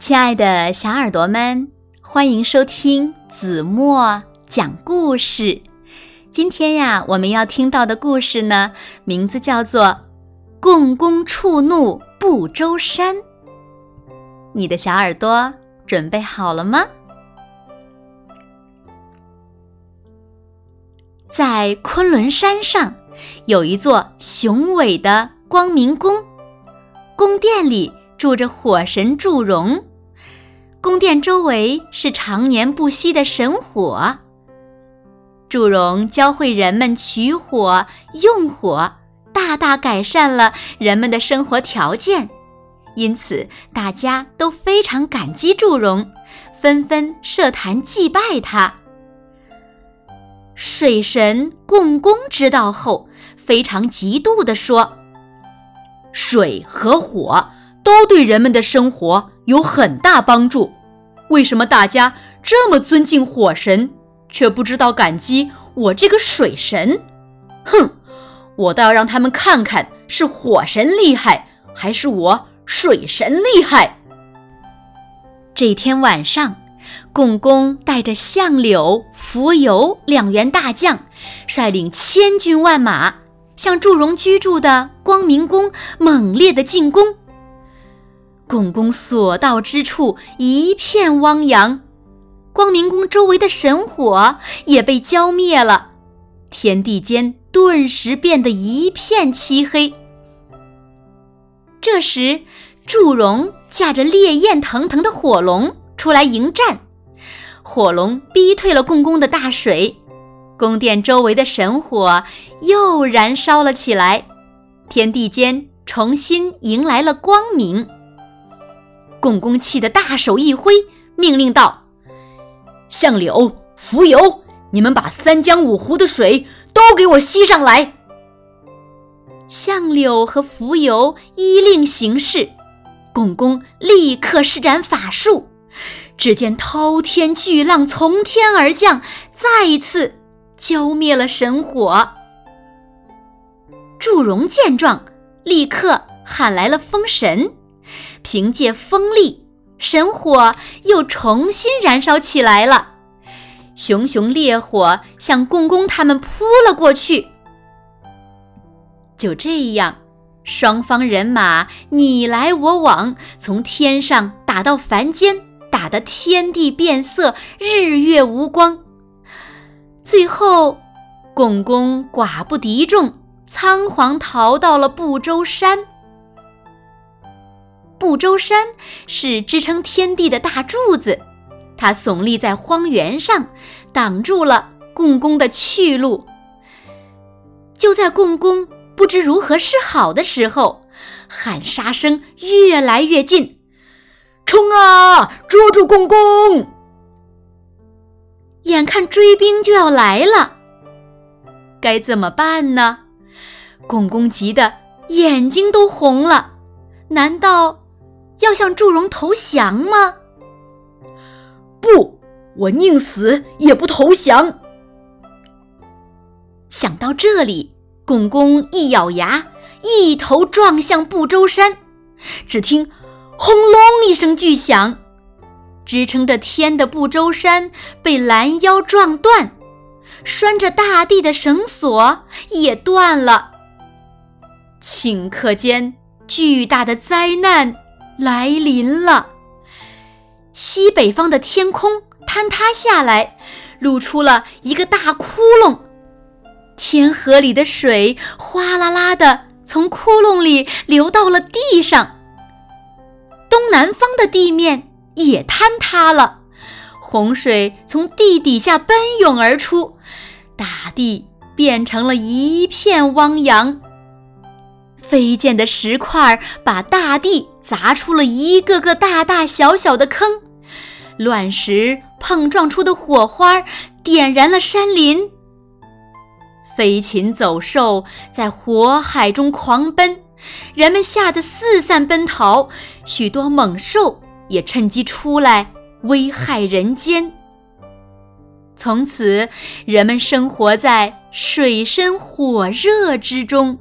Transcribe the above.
亲爱的小耳朵们，欢迎收听子墨讲故事。今天呀，我们要听到的故事呢，名字叫做《共工触怒不周山》。你的小耳朵准备好了吗？在昆仑山上，有一座雄伟的光明宫，宫殿里住着火神祝融。宫殿周围是常年不息的神火。祝融教会人们取火、用火，大大改善了人们的生活条件，因此大家都非常感激祝融，纷纷设坛祭拜他。水神共工知道后，非常嫉妒地说：“水和火都对人们的生活。”有很大帮助，为什么大家这么尊敬火神，却不知道感激我这个水神？哼！我倒要让他们看看是火神厉害，还是我水神厉害。这天晚上，共工带着相柳、蜉蝣两员大将，率领千军万马，向祝融居住的光明宫猛烈的进攻。共工所到之处一片汪洋，光明宫周围的神火也被浇灭了，天地间顿时变得一片漆黑。这时，祝融驾着烈焰腾腾的火龙出来迎战，火龙逼退了共工的大水，宫殿周围的神火又燃烧了起来，天地间重新迎来了光明。共工气得大手一挥，命令道：“相柳、蜉蝣，你们把三江五湖的水都给我吸上来。”相柳和蜉蝣依令行事，共工立刻施展法术，只见滔天巨浪从天而降，再一次浇灭了神火。祝融见状，立刻喊来了风神。凭借风力，神火又重新燃烧起来了。熊熊烈火向共工他们扑了过去。就这样，双方人马你来我往，从天上打到凡间，打得天地变色，日月无光。最后，共工寡不敌众，仓皇逃到了不周山。不周山是支撑天地的大柱子，它耸立在荒原上，挡住了共工的去路。就在共工不知如何是好的时候，喊杀声越来越近：“冲啊，捉住共工！”眼看追兵就要来了，该怎么办呢？共工急得眼睛都红了，难道？要向祝融投降吗？不，我宁死也不投降。想到这里，共工一咬牙，一头撞向不周山。只听“轰隆”一声巨响，支撑着天的不周山被拦腰撞断，拴着大地的绳索也断了。顷刻间，巨大的灾难。来临了，西北方的天空坍塌下来，露出了一个大窟窿，天河里的水哗啦啦的从窟窿里流到了地上。东南方的地面也坍塌了，洪水从地底下奔涌而出，大地变成了一片汪洋。飞溅的石块把大地砸出了一个个大大小小的坑，乱石碰撞出的火花点燃了山林。飞禽走兽在火海中狂奔，人们吓得四散奔逃，许多猛兽也趁机出来危害人间。从此，人们生活在水深火热之中。